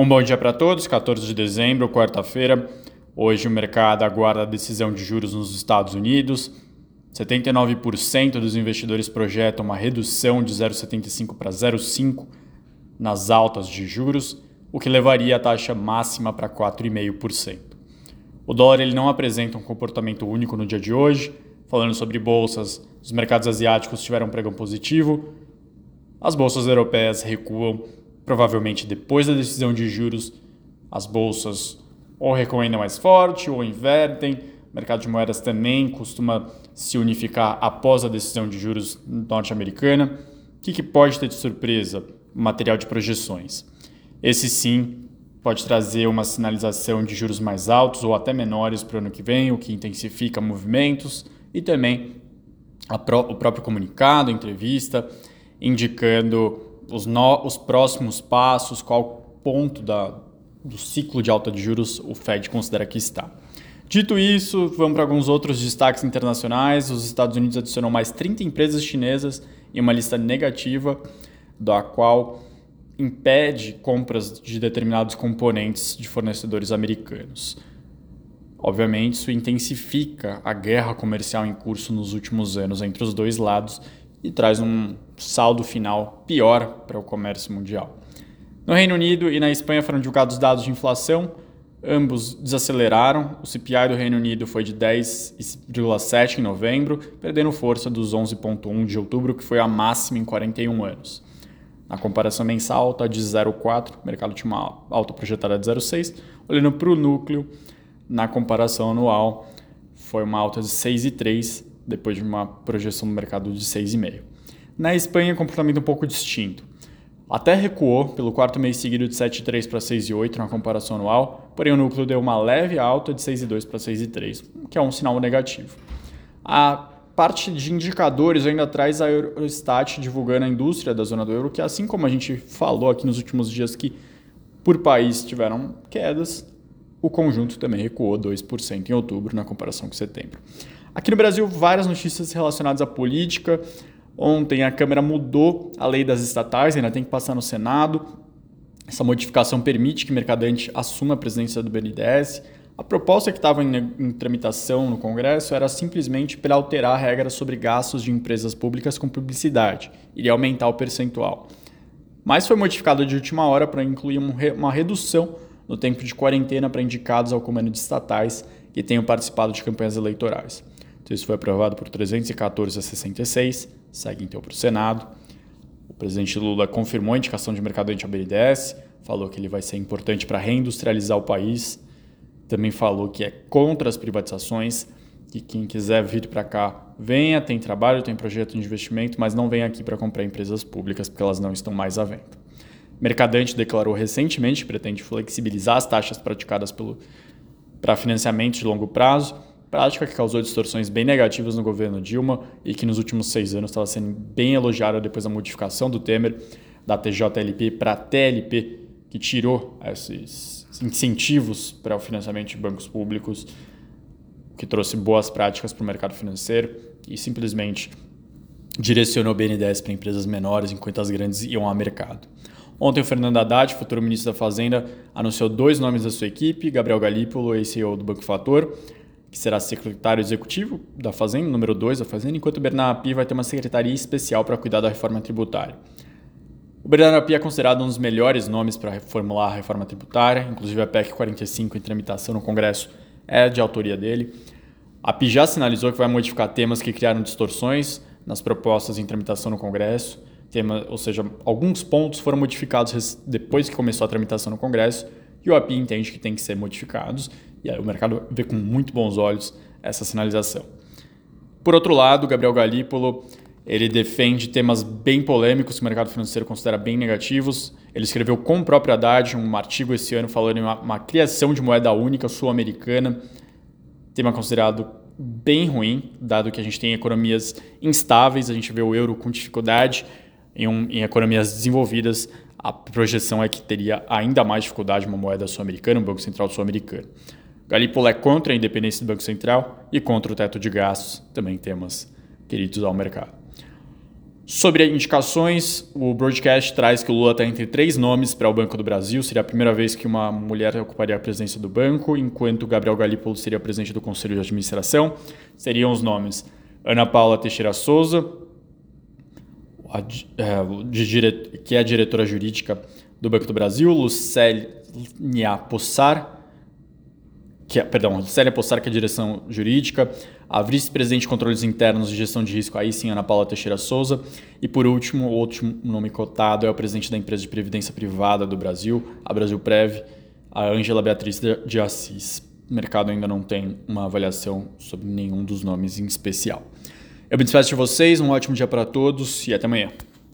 Um bom dia para todos, 14 de dezembro, quarta-feira. Hoje o mercado aguarda a decisão de juros nos Estados Unidos. 79% dos investidores projetam uma redução de 0,75 para 0,5 nas altas de juros, o que levaria a taxa máxima para 4,5%. O dólar ele não apresenta um comportamento único no dia de hoje. Falando sobre bolsas, os mercados asiáticos tiveram um pregão positivo. As bolsas europeias recuam provavelmente depois da decisão de juros, as bolsas ou recomendam mais forte ou invertem. O mercado de moedas também costuma se unificar após a decisão de juros norte-americana. O que, que pode ter de surpresa? Material de projeções. Esse sim pode trazer uma sinalização de juros mais altos ou até menores para o ano que vem, o que intensifica movimentos e também pró o próprio comunicado, entrevista, indicando os, no, os próximos passos, qual ponto da, do ciclo de alta de juros o Fed considera que está. Dito isso, vamos para alguns outros destaques internacionais. Os Estados Unidos adicionou mais 30 empresas chinesas em uma lista negativa, da qual impede compras de determinados componentes de fornecedores americanos. Obviamente, isso intensifica a guerra comercial em curso nos últimos anos entre os dois lados e traz um saldo final pior para o comércio mundial. No Reino Unido e na Espanha foram divulgados dados de inflação, ambos desaceleraram. O CPI do Reino Unido foi de 10,7 em novembro, perdendo força dos 11,1 de outubro, que foi a máxima em 41 anos. Na comparação mensal, está de 0,4, o mercado tinha uma alta projetada de 0,6. Olhando para o núcleo, na comparação anual, foi uma alta de 6,3, depois de uma projeção do mercado de 6,5. Na Espanha, comportamento um pouco distinto. Até recuou pelo quarto mês seguido de 7,3 para 6,8 na comparação anual, porém o núcleo deu uma leve alta de 6,2 para 6,3, que é um sinal negativo. A parte de indicadores ainda traz a Eurostat divulgando a indústria da zona do euro, que assim como a gente falou aqui nos últimos dias que por país tiveram quedas, o conjunto também recuou 2% em outubro na comparação com setembro. Aqui no Brasil, várias notícias relacionadas à política. Ontem a Câmara mudou a lei das estatais, ainda tem que passar no Senado. Essa modificação permite que Mercadante assuma a presidência do BNDES. A proposta que estava em, em, tramitação no Congresso era simplesmente para alterar regras sobre gastos de empresas públicas com publicidade, iria aumentar o percentual. Mas foi modificado de última hora para incluir uma redução no tempo de quarentena para indicados ao comando de estatais que tenham participado de campanhas eleitorais. Então, isso foi aprovado por 314 a 66, segue então para o Senado. O presidente Lula confirmou a indicação de Mercadante ao BNDES, falou que ele vai ser importante para reindustrializar o país, também falou que é contra as privatizações, que quem quiser vir para cá venha, tem trabalho, tem projeto de investimento, mas não vem aqui para comprar empresas públicas porque elas não estão mais à venda. Mercadante declarou recentemente que pretende flexibilizar as taxas praticadas para financiamento de longo prazo prática que causou distorções bem negativas no governo Dilma e que nos últimos seis anos estava sendo bem elogiada depois da modificação do Temer da TJLP para a TLP, que tirou esses incentivos para o financiamento de bancos públicos, que trouxe boas práticas para o mercado financeiro e simplesmente direcionou o BNDES para empresas menores, enquanto as grandes iam ao mercado. Ontem, o Fernando Haddad, futuro ministro da Fazenda, anunciou dois nomes da sua equipe, Gabriel Galípolo, ex-CEO do Banco Fator, que será secretário executivo da Fazenda, número 2 da Fazenda, enquanto o Bernardo Api vai ter uma secretaria especial para cuidar da reforma tributária. O Bernardo Api é considerado um dos melhores nomes para reformular a reforma tributária, inclusive a PEC 45 em tramitação no Congresso é de autoria dele. A API já sinalizou que vai modificar temas que criaram distorções nas propostas em tramitação no Congresso, tema, ou seja, alguns pontos foram modificados depois que começou a tramitação no Congresso e o API entende que tem que ser modificados aí o mercado vê com muito bons olhos essa sinalização. Por outro lado, Gabriel Galípolo ele defende temas bem polêmicos que o mercado financeiro considera bem negativos. Ele escreveu com propriedade um artigo esse ano falando em uma, uma criação de moeda única sul-americana, tema considerado bem ruim, dado que a gente tem economias instáveis, a gente vê o euro com dificuldade em, um, em economias desenvolvidas, a projeção é que teria ainda mais dificuldade uma moeda sul-americana, um banco central sul-americano. Galípolo é contra a independência do Banco Central e contra o teto de gastos, também temas queridos ao mercado. Sobre indicações, o broadcast traz que o Lula está entre três nomes para o Banco do Brasil. Seria a primeira vez que uma mulher ocuparia a presidência do banco, enquanto Gabriel Galípolo seria presidente do Conselho de Administração. Seriam os nomes Ana Paula Teixeira Souza, é, que é a diretora jurídica do Banco do Brasil, Lucélia Possar, que é, perdão, Lucélia Possar, que é a direção jurídica, a vice-presidente de controles internos de gestão de risco, aí sim, Ana Paula Teixeira Souza, e por último, o último nome cotado é o presidente da empresa de previdência privada do Brasil, a Brasil Prev, a Ângela Beatriz de Assis. O mercado ainda não tem uma avaliação sobre nenhum dos nomes em especial. Eu me despeço de vocês, um ótimo dia para todos e até amanhã.